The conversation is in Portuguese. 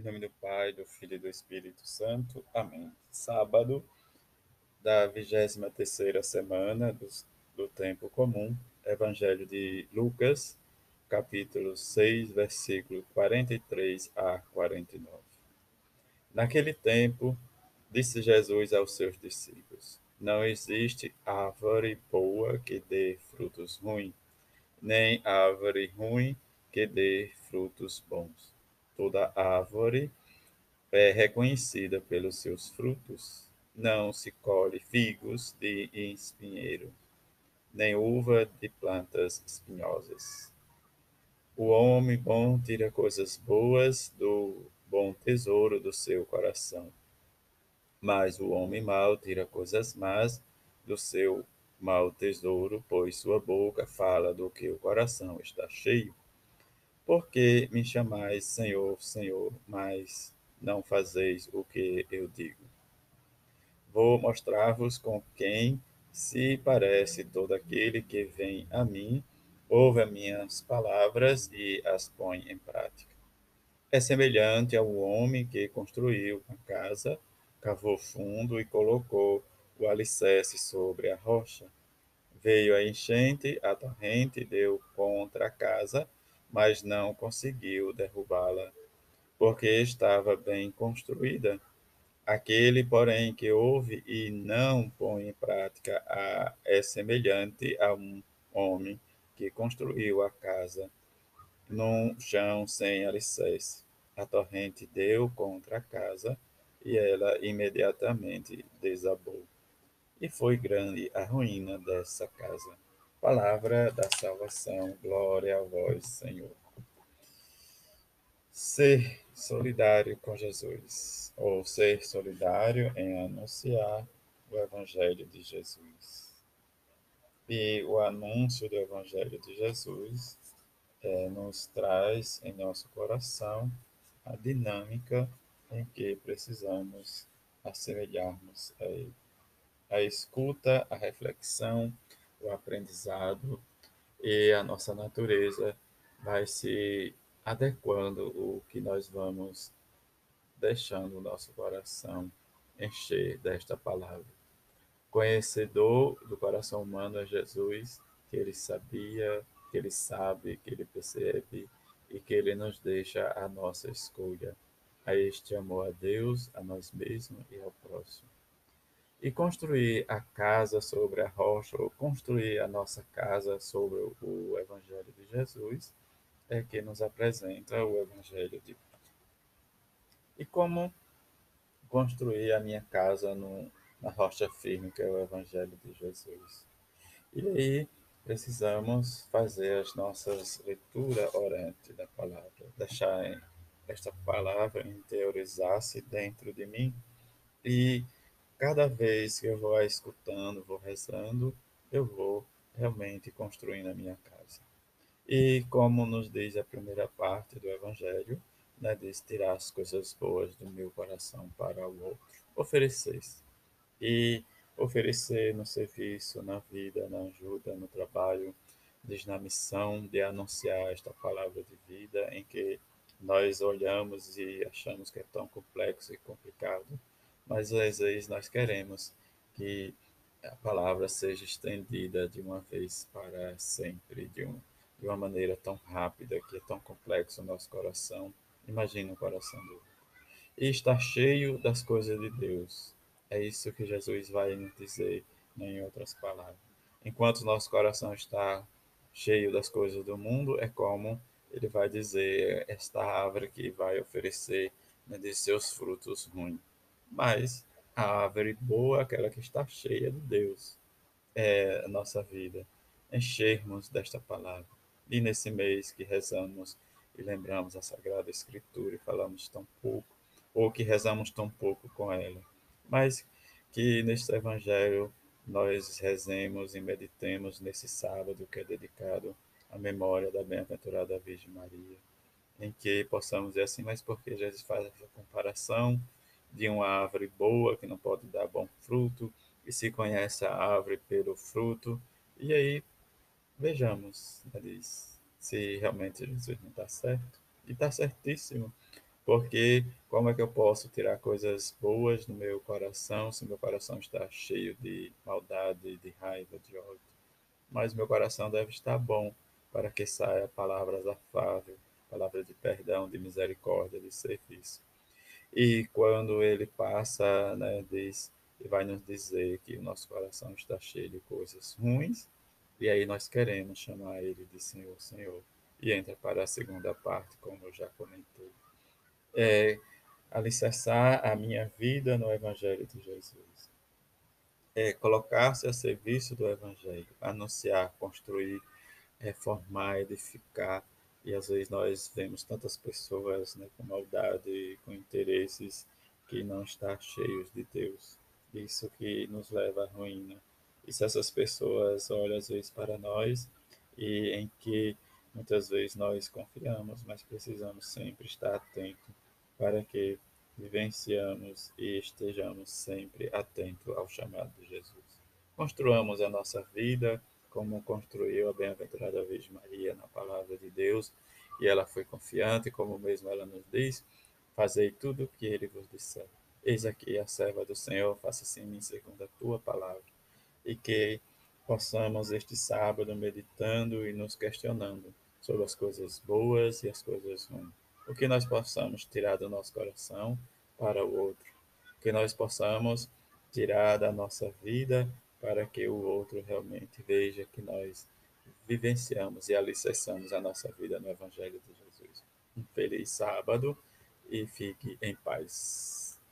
Em nome do Pai, do Filho e do Espírito Santo. Amém. Sábado da 23 terceira semana do, do tempo comum, Evangelho de Lucas, capítulo 6, versículo 43 a 49. Naquele tempo, disse Jesus aos seus discípulos: Não existe árvore boa que dê frutos ruins, nem árvore ruim que dê frutos bons Toda árvore é reconhecida pelos seus frutos. Não se colhe figos de espinheiro, nem uva de plantas espinhosas. O homem bom tira coisas boas do bom tesouro do seu coração, mas o homem mau tira coisas más do seu mau tesouro, pois sua boca fala do que o coração está cheio. Porque me chamais Senhor, Senhor, mas não fazeis o que eu digo? Vou mostrar-vos com quem se parece todo aquele que vem a mim, ouve as minhas palavras e as põe em prática. É semelhante ao homem que construiu a casa, cavou fundo e colocou o alicerce sobre a rocha. Veio a enchente, a torrente deu contra a casa, mas não conseguiu derrubá-la, porque estava bem construída. Aquele, porém, que ouve e não põe em prática a, é semelhante a um homem que construiu a casa num chão sem alicerce. A torrente deu contra a casa e ela imediatamente desabou. E foi grande a ruína dessa casa. Palavra da salvação, glória a vós, Senhor. Ser solidário com Jesus, ou ser solidário em anunciar o Evangelho de Jesus. E o anúncio do Evangelho de Jesus é, nos traz em nosso coração a dinâmica em que precisamos assemelharmos a Ele. A escuta, a reflexão, o aprendizado e a nossa natureza vai se adequando o que nós vamos deixando o nosso coração encher desta palavra. Conhecedor do coração humano é Jesus, que ele sabia, que ele sabe, que ele percebe e que ele nos deixa a nossa escolha, a este amor a Deus, a nós mesmos e ao próximo. E construir a casa sobre a rocha, ou construir a nossa casa sobre o Evangelho de Jesus, é que nos apresenta o Evangelho de E como construir a minha casa no, na rocha firme, que é o Evangelho de Jesus. E aí precisamos fazer as nossas leituras orante da palavra, deixar esta palavra interiorizar-se dentro de mim e cada vez que eu vou escutando, vou rezando, eu vou realmente construindo a minha casa. E como nos diz a primeira parte do Evangelho, né, diz tirar as coisas boas do meu coração para o outro, oferecer. E oferecer no serviço, na vida, na ajuda, no trabalho, diz na missão de anunciar esta palavra de vida em que nós olhamos e achamos que é tão complexo e complicado, mas às vezes nós queremos que a palavra seja estendida de uma vez para sempre, de, um, de uma maneira tão rápida, que é tão complexo o nosso coração. Imagina o coração do E está cheio das coisas de Deus. É isso que Jesus vai nos dizer, né, em outras palavras. Enquanto nosso coração está cheio das coisas do mundo, é como ele vai dizer esta árvore que vai oferecer né, de seus frutos ruins mas a árvore boa é aquela que está cheia de Deus. É a nossa vida. Enchermos desta palavra. E nesse mês que rezamos e lembramos a Sagrada Escritura e falamos tão pouco, ou que rezamos tão pouco com ela, mas que neste Evangelho nós rezemos e meditemos nesse sábado que é dedicado à memória da bem-aventurada Virgem Maria, em que possamos dizer assim, mas porque Jesus faz essa comparação de uma árvore boa que não pode dar bom fruto, e se conhece a árvore pelo fruto. E aí vejamos, né, diz, se realmente Jesus não está certo. E está certíssimo, Porque como é que eu posso tirar coisas boas do meu coração se meu coração está cheio de maldade, de raiva, de ódio? Mas meu coração deve estar bom para que saia palavras afáveis, palavras de perdão, de misericórdia, de serviço. E quando ele passa, né, diz e vai nos dizer que o nosso coração está cheio de coisas ruins, e aí nós queremos chamar ele de Senhor, Senhor. E entra para a segunda parte, como eu já comentei. É alicerçar a minha vida no Evangelho de Jesus. É colocar-se a serviço do Evangelho, anunciar, construir, reformar, edificar. E às vezes nós vemos tantas pessoas né, com maldade, com interesses que não estão cheios de Deus. Isso que nos leva à ruína. E se essas pessoas olham às vezes para nós e em que muitas vezes nós confiamos, mas precisamos sempre estar atentos para que vivenciamos e estejamos sempre atentos ao chamado de Jesus. Construamos a nossa vida como construiu a bem-aventurada Virgem Maria na palavra de Deus, e ela foi confiante, como mesmo ela nos diz, fazei tudo o que ele vos disser. Eis aqui a serva do Senhor, faça-se em mim segundo a tua palavra. E que possamos este sábado meditando e nos questionando sobre as coisas boas e as coisas ruins. O que nós possamos tirar do nosso coração para o outro. Que nós possamos tirar da nossa vida para que o outro realmente veja que nós vivenciamos e alicerçamos a nossa vida no Evangelho de Jesus. Um feliz sábado e fique em paz.